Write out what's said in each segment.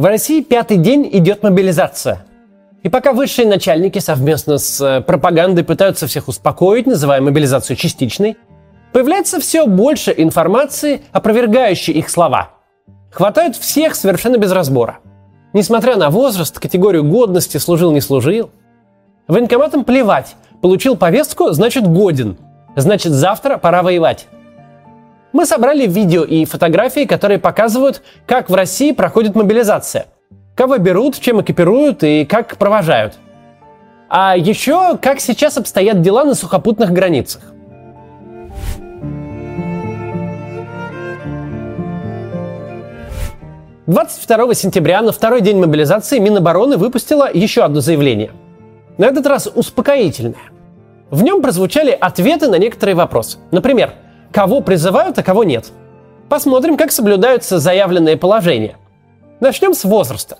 В России пятый день идет мобилизация. И пока высшие начальники совместно с э, пропагандой пытаются всех успокоить, называя мобилизацию частичной, появляется все больше информации, опровергающей их слова. Хватают всех совершенно без разбора. Несмотря на возраст, категорию годности, служил, не служил. Военкоматам плевать. Получил повестку, значит годен. Значит завтра пора воевать. Мы собрали видео и фотографии, которые показывают, как в России проходит мобилизация. Кого берут, чем экипируют и как провожают. А еще, как сейчас обстоят дела на сухопутных границах. «22 сентября, на второй день мобилизации, Минобороны выпустила еще одно заявление. На этот раз успокоительное. В нем прозвучали ответы на некоторые вопросы. Например, кого призывают, а кого нет. Посмотрим, как соблюдаются заявленные положения. Начнем с возраста.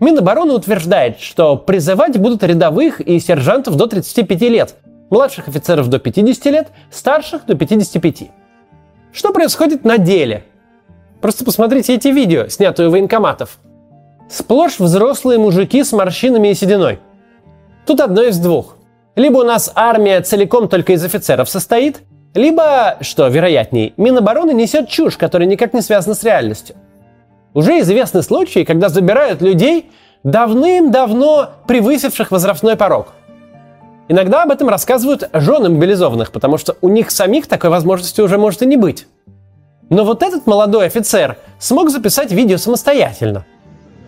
Минобороны утверждает, что призывать будут рядовых и сержантов до 35 лет, младших офицеров до 50 лет, старших до 55. Что происходит на деле? Просто посмотрите эти видео, снятые у военкоматов. Сплошь взрослые мужики с морщинами и сединой. Тут одно из двух. Либо у нас армия целиком только из офицеров состоит, либо, что вероятней, Минобороны несет чушь, которая никак не связана с реальностью. Уже известны случаи, когда забирают людей, давным-давно превысивших возрастной порог. Иногда об этом рассказывают жены мобилизованных, потому что у них самих такой возможности уже может и не быть. Но вот этот молодой офицер смог записать видео самостоятельно.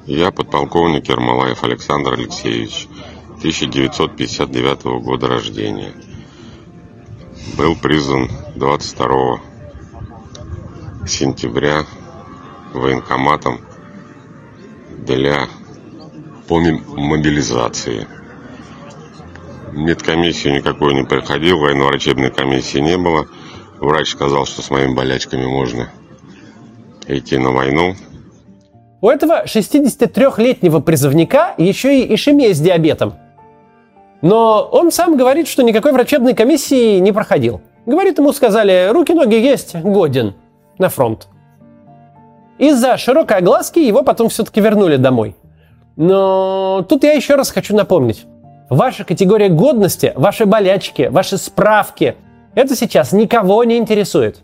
Я подполковник Ермолаев Александр Алексеевич, 1959 года рождения – был призван 22 сентября военкоматом для по мобилизации. Медкомиссию никакой не проходил, военно-врачебной комиссии не было. Врач сказал, что с моими болячками можно идти на войну. У этого 63-летнего призывника еще и ишемия с диабетом. Но он сам говорит, что никакой врачебной комиссии не проходил. Говорит, ему сказали, руки-ноги есть, годен на фронт. Из-за широкой огласки его потом все-таки вернули домой. Но тут я еще раз хочу напомнить. Ваша категория годности, ваши болячки, ваши справки – это сейчас никого не интересует.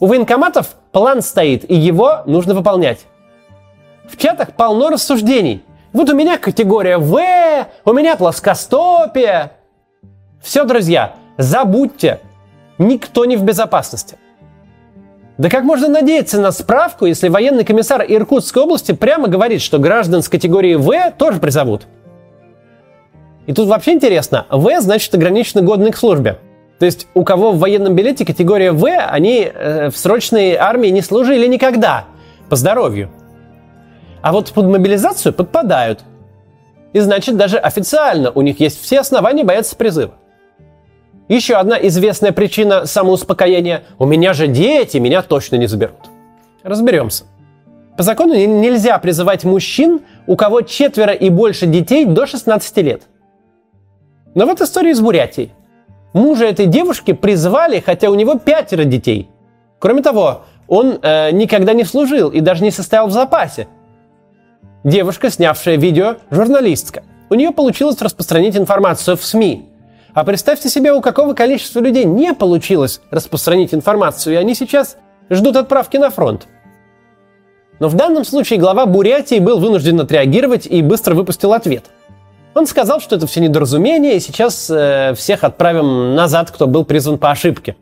У военкоматов план стоит, и его нужно выполнять. В чатах полно рассуждений – вот у меня категория В, у меня плоскостопие. Все, друзья, забудьте, никто не в безопасности. Да как можно надеяться на справку, если военный комиссар Иркутской области прямо говорит, что граждан с категории В тоже призовут? И тут вообще интересно, В значит ограниченно годный к службе. То есть у кого в военном билете категория В, они э, в срочной армии не служили никогда по здоровью. А вот под мобилизацию подпадают. И значит, даже официально у них есть все основания бояться призыва. Еще одна известная причина самоуспокоения – у меня же дети, меня точно не заберут. Разберемся. По закону нельзя призывать мужчин, у кого четверо и больше детей до 16 лет. Но вот история из Бурятии. Мужа этой девушки призвали, хотя у него пятеро детей. Кроме того, он э, никогда не служил и даже не состоял в запасе, Девушка, снявшая видео, журналистка. У нее получилось распространить информацию в СМИ. А представьте себе, у какого количества людей не получилось распространить информацию, и они сейчас ждут отправки на фронт. Но в данном случае глава Бурятии был вынужден отреагировать и быстро выпустил ответ. Он сказал, что это все недоразумение, и сейчас э, всех отправим назад, кто был призван по ошибке.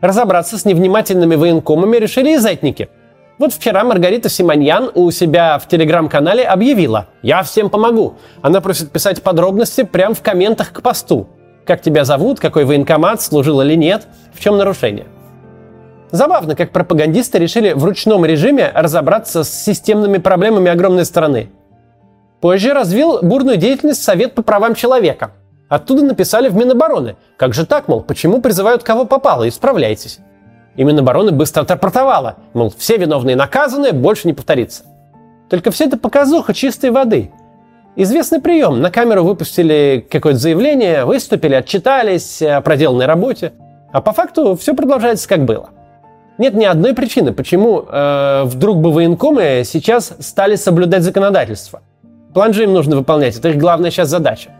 Разобраться с невнимательными военкомами решили и зетники – вот вчера Маргарита Симоньян у себя в телеграм-канале объявила «Я всем помогу». Она просит писать подробности прямо в комментах к посту. Как тебя зовут, какой военкомат, служил или нет, в чем нарушение. Забавно, как пропагандисты решили в ручном режиме разобраться с системными проблемами огромной страны. Позже развил бурную деятельность Совет по правам человека. Оттуда написали в Минобороны. Как же так, мол, почему призывают кого попало, исправляйтесь. И Минобороны быстро отрапортовала, мол, все виновные наказаны, больше не повторится. Только все это показуха чистой воды. Известный прием. На камеру выпустили какое-то заявление, выступили, отчитались о проделанной работе. А по факту все продолжается как было. Нет ни одной причины, почему э, вдруг бы военкомы сейчас стали соблюдать законодательство. План же им нужно выполнять, это их главная сейчас задача.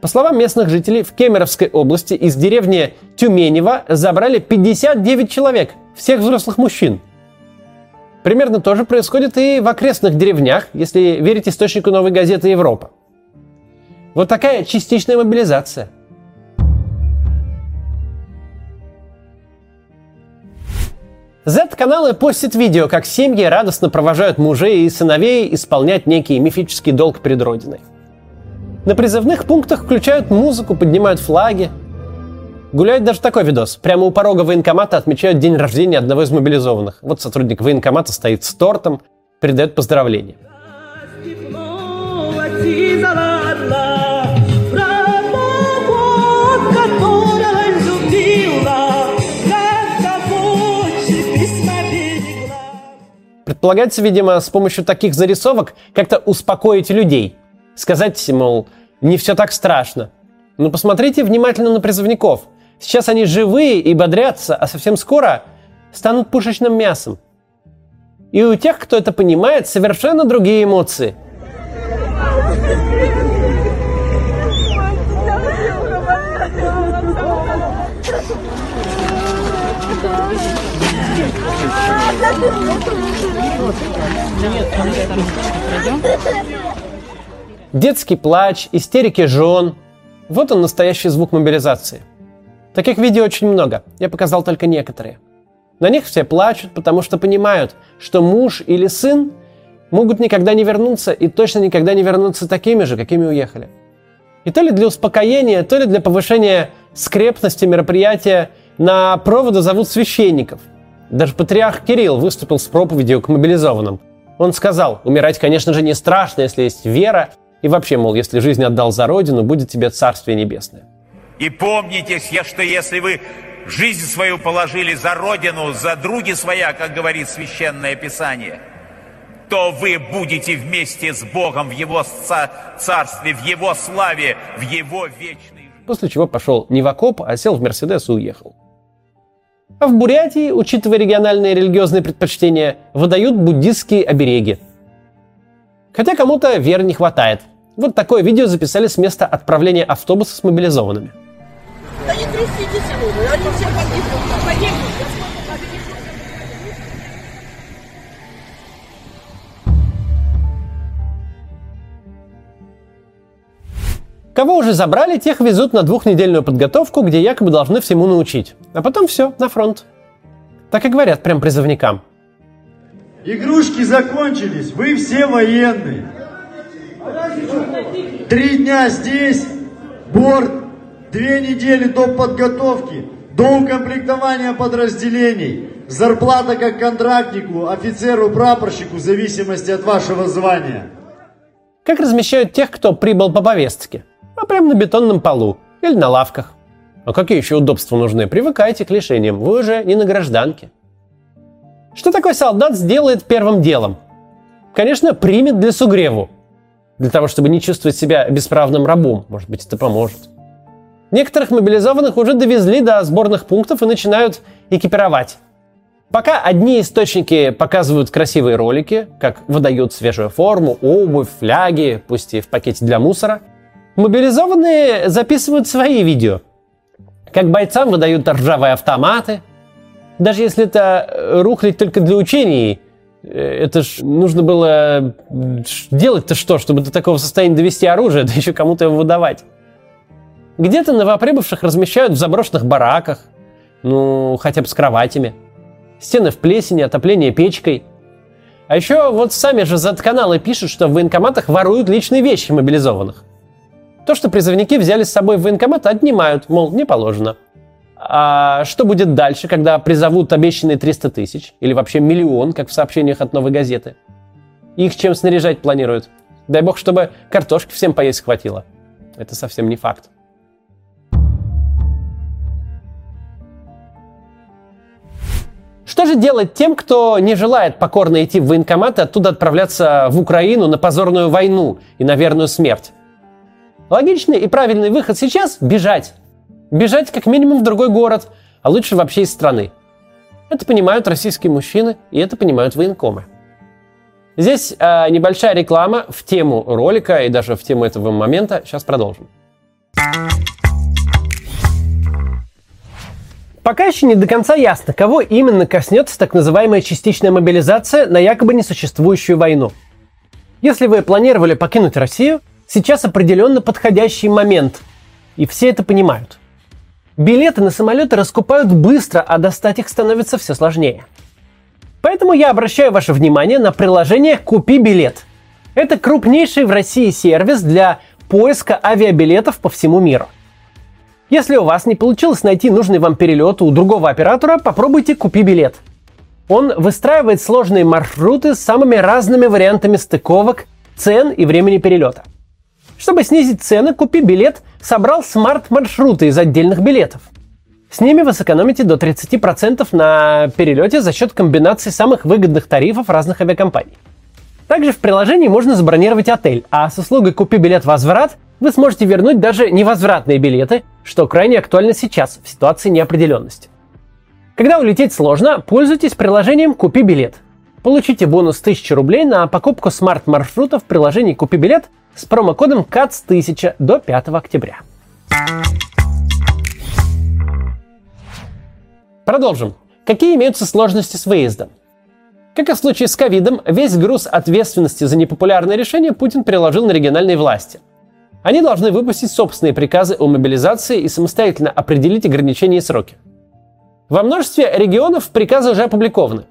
По словам местных жителей, в Кемеровской области из деревни Тюменева забрали 59 человек, всех взрослых мужчин. Примерно то же происходит и в окрестных деревнях, если верить источнику новой газеты «Европа». Вот такая частичная мобилизация. Z-каналы постят видео, как семьи радостно провожают мужей и сыновей исполнять некий мифический долг перед Родиной. На призывных пунктах включают музыку, поднимают флаги. Гуляет даже такой видос. Прямо у порога военкомата отмечают день рождения одного из мобилизованных. Вот сотрудник военкомата стоит с тортом, передает поздравления. Предполагается, видимо, с помощью таких зарисовок как-то успокоить людей. Сказать, мол, не все так страшно. Но посмотрите внимательно на призывников. Сейчас они живые и бодрятся, а совсем скоро станут пушечным мясом. И у тех, кто это понимает, совершенно другие эмоции. Детский плач, истерики жен. Вот он настоящий звук мобилизации. Таких видео очень много. Я показал только некоторые. На них все плачут, потому что понимают, что муж или сын могут никогда не вернуться и точно никогда не вернуться такими же, какими уехали. И то ли для успокоения, то ли для повышения скрепности мероприятия на проводу зовут священников – даже патриарх Кирилл выступил с проповедью к мобилизованным. Он сказал, умирать, конечно же, не страшно, если есть вера, и вообще, мол, если жизнь отдал за родину, будет тебе царствие небесное. И помните, что если вы жизнь свою положили за родину, за други своя, как говорит Священное Писание, то вы будете вместе с Богом в Его царстве, в Его славе, в Его вечной жизни. После чего пошел не в окоп, а сел в Мерседес и уехал. А в Бурятии, учитывая региональные религиозные предпочтения, выдают буддистские обереги. Хотя кому-то веры не хватает. Вот такое видео записали с места отправления автобуса с мобилизованными. Да не тряситесь они все погибнут, погибнут. Кого уже забрали, тех везут на двухнедельную подготовку, где якобы должны всему научить. А потом все, на фронт. Так и говорят прям призывникам. Игрушки закончились, вы все военные. Три дня здесь, борт, две недели до подготовки, до укомплектования подразделений, зарплата как контрактнику, офицеру, прапорщику в зависимости от вашего звания. Как размещают тех, кто прибыл по повестке? а прямо на бетонном полу или на лавках. А какие еще удобства нужны? Привыкайте к лишениям, вы уже не на гражданке. Что такой солдат сделает первым делом? Конечно, примет для сугреву. Для того, чтобы не чувствовать себя бесправным рабом. Может быть, это поможет. Некоторых мобилизованных уже довезли до сборных пунктов и начинают экипировать. Пока одни источники показывают красивые ролики, как выдают свежую форму, обувь, фляги, пусть и в пакете для мусора – Мобилизованные записывают свои видео. Как бойцам выдают ржавые автоматы. Даже если это э, рухлить только для учений, э, это ж нужно было делать-то что, чтобы до такого состояния довести оружие, да еще кому-то его выдавать. Где-то новоприбывших размещают в заброшенных бараках, ну, хотя бы с кроватями. Стены в плесени, отопление печкой. А еще вот сами же Z-каналы пишут, что в военкоматах воруют личные вещи мобилизованных. То, что призывники взяли с собой в военкомат, отнимают, мол, не положено. А что будет дальше, когда призовут обещанные 300 тысяч? Или вообще миллион, как в сообщениях от «Новой газеты»? Их чем снаряжать планируют? Дай бог, чтобы картошки всем поесть хватило. Это совсем не факт. Что же делать тем, кто не желает покорно идти в военкомат и оттуда отправляться в Украину на позорную войну и на верную смерть? Логичный и правильный выход сейчас – бежать. Бежать как минимум в другой город, а лучше вообще из страны. Это понимают российские мужчины, и это понимают военкомы. Здесь э, небольшая реклама в тему ролика и даже в тему этого момента. Сейчас продолжим. Пока еще не до конца ясно, кого именно коснется так называемая частичная мобилизация на якобы несуществующую войну. Если вы планировали покинуть Россию, сейчас определенно подходящий момент. И все это понимают. Билеты на самолеты раскупают быстро, а достать их становится все сложнее. Поэтому я обращаю ваше внимание на приложение «Купи билет». Это крупнейший в России сервис для поиска авиабилетов по всему миру. Если у вас не получилось найти нужный вам перелет у другого оператора, попробуйте «Купи билет». Он выстраивает сложные маршруты с самыми разными вариантами стыковок, цен и времени перелета. Чтобы снизить цены, «Купи билет» собрал смарт-маршруты из отдельных билетов. С ними вы сэкономите до 30% на перелете за счет комбинации самых выгодных тарифов разных авиакомпаний. Также в приложении можно забронировать отель, а с услугой «Купи билет возврат» вы сможете вернуть даже невозвратные билеты, что крайне актуально сейчас, в ситуации неопределенности. Когда улететь сложно, пользуйтесь приложением «Купи билет». Получите бонус 1000 рублей на покупку смарт-маршрута в приложении «Купи билет» с промокодом КАЦ1000 до 5 октября. Продолжим. Какие имеются сложности с выездом? Как и в случае с ковидом, весь груз ответственности за непопулярное решение Путин переложил на региональные власти. Они должны выпустить собственные приказы о мобилизации и самостоятельно определить ограничения и сроки. Во множестве регионов приказы уже опубликованы.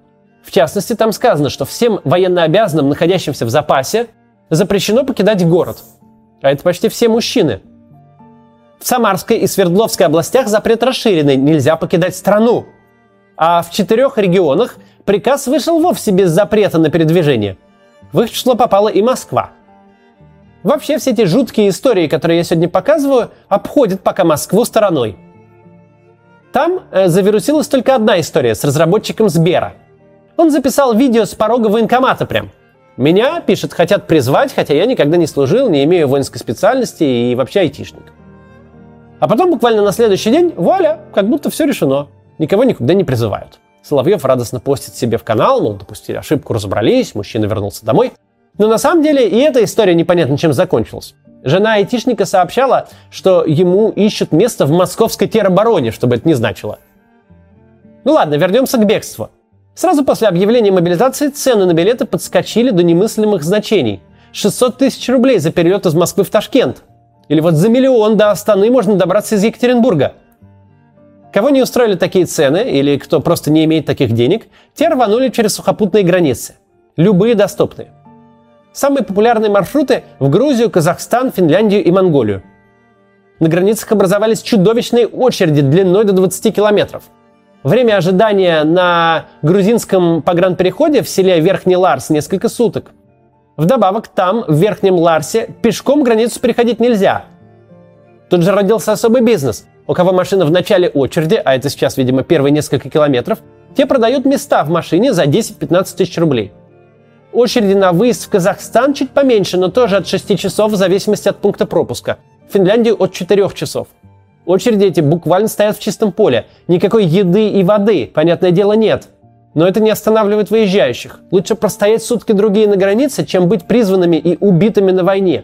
В частности, там сказано, что всем военнообязанным, находящимся в запасе, запрещено покидать город. А это почти все мужчины. В Самарской и Свердловской областях запрет расширенный, нельзя покидать страну. А в четырех регионах приказ вышел вовсе без запрета на передвижение. В их число попала и Москва – Вообще все эти жуткие истории, которые я сегодня показываю, обходят пока Москву стороной. Там э, завирусилась только одна история с разработчиком Сбера. Он записал видео с порога военкомата прям. Меня, пишет, хотят призвать, хотя я никогда не служил, не имею воинской специальности и вообще айтишник. А потом буквально на следующий день, вуаля, как будто все решено. Никого никуда не призывают. Соловьев радостно постит себе в канал, мол, допустили ошибку, разобрались, мужчина вернулся домой – но на самом деле и эта история непонятно чем закончилась. Жена айтишника сообщала, что ему ищут место в московской теробороне, чтобы это не значило. Ну ладно, вернемся к бегству. Сразу после объявления мобилизации цены на билеты подскочили до немыслимых значений. 600 тысяч рублей за перелет из Москвы в Ташкент. Или вот за миллион до Астаны можно добраться из Екатеринбурга. Кого не устроили такие цены, или кто просто не имеет таких денег, те рванули через сухопутные границы. Любые доступные. Самые популярные маршруты в Грузию, Казахстан, Финляндию и Монголию. На границах образовались чудовищные очереди длиной до 20 километров. Время ожидания на грузинском погранпереходе в селе Верхний Ларс несколько суток. Вдобавок там, в Верхнем Ларсе, пешком границу переходить нельзя. Тут же родился особый бизнес. У кого машина в начале очереди, а это сейчас, видимо, первые несколько километров, те продают места в машине за 10-15 тысяч рублей – Очереди на выезд в Казахстан чуть поменьше, но тоже от 6 часов в зависимости от пункта пропуска. В Финляндию от 4 часов. Очереди эти буквально стоят в чистом поле. Никакой еды и воды, понятное дело, нет. Но это не останавливает выезжающих. Лучше простоять сутки другие на границе, чем быть призванными и убитыми на войне.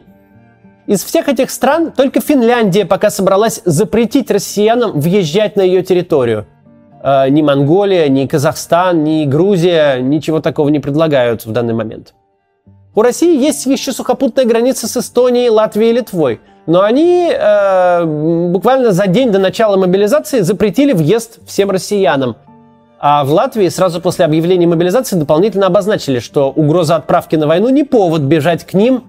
Из всех этих стран только Финляндия пока собралась запретить россиянам въезжать на ее территорию. Э, ни Монголия, ни Казахстан, ни Грузия ничего такого не предлагают в данный момент. У России есть еще сухопутная граница с Эстонией, Латвией и Литвой. Но они э, буквально за день до начала мобилизации запретили въезд всем россиянам. А в Латвии сразу после объявления мобилизации дополнительно обозначили, что угроза отправки на войну не повод бежать к ним.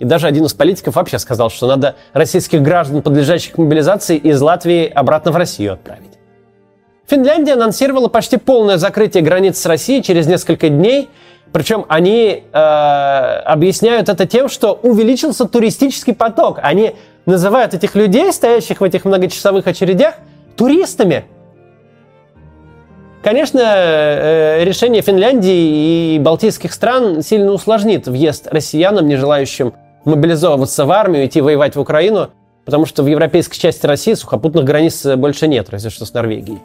И даже один из политиков вообще сказал, что надо российских граждан, подлежащих мобилизации, из Латвии обратно в Россию отправить. Финляндия анонсировала почти полное закрытие границ с Россией через несколько дней. Причем они э, объясняют это тем, что увеличился туристический поток. Они называют этих людей, стоящих в этих многочасовых очередях, туристами. Конечно, э, решение Финляндии и балтийских стран сильно усложнит въезд россиянам, не желающим мобилизовываться в армию, идти воевать в Украину, потому что в европейской части России сухопутных границ больше нет, разве что с Норвегией.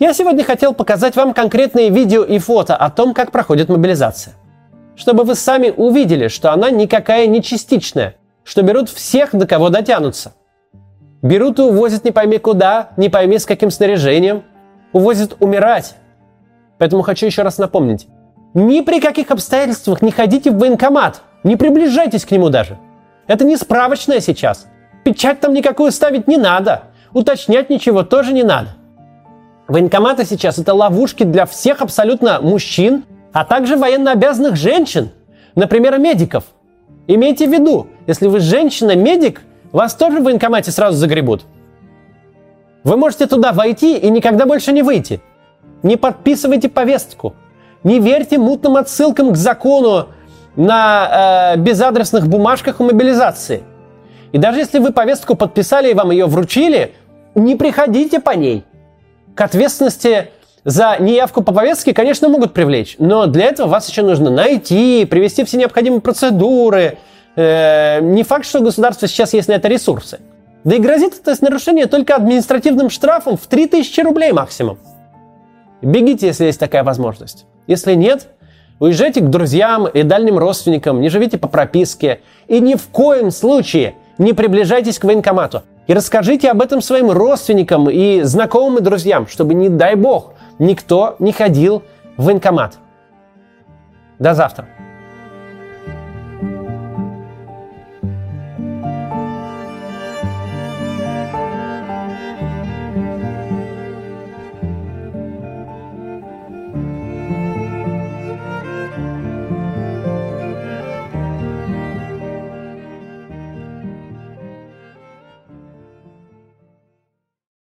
Я сегодня хотел показать вам конкретные видео и фото о том, как проходит мобилизация. Чтобы вы сами увидели, что она никакая не частичная, что берут всех, до кого дотянутся. Берут и увозят не пойми куда, не пойми с каким снаряжением. Увозят умирать. Поэтому хочу еще раз напомнить. Ни при каких обстоятельствах не ходите в военкомат. Не приближайтесь к нему даже. Это не справочная сейчас. Печать там никакую ставить не надо. Уточнять ничего тоже не надо. Военкоматы сейчас это ловушки для всех абсолютно мужчин, а также военнообязанных женщин, например, медиков. Имейте в виду, если вы женщина-медик, вас тоже в военкомате сразу загребут. Вы можете туда войти и никогда больше не выйти. Не подписывайте повестку. Не верьте мутным отсылкам к закону на э, безадресных бумажках о мобилизации. И даже если вы повестку подписали и вам ее вручили, не приходите по ней. К ответственности за неявку по повестке, конечно, могут привлечь, но для этого вас еще нужно найти, привести все необходимые процедуры. Э, не факт, что у государства сейчас есть на это ресурсы. Да и грозит это нарушение только административным штрафом в 3000 рублей максимум. Бегите, если есть такая возможность. Если нет, уезжайте к друзьям и дальним родственникам, не живите по прописке и ни в коем случае не приближайтесь к военкомату. И расскажите об этом своим родственникам и знакомым и друзьям, чтобы, не дай бог, никто не ходил в военкомат. До завтра.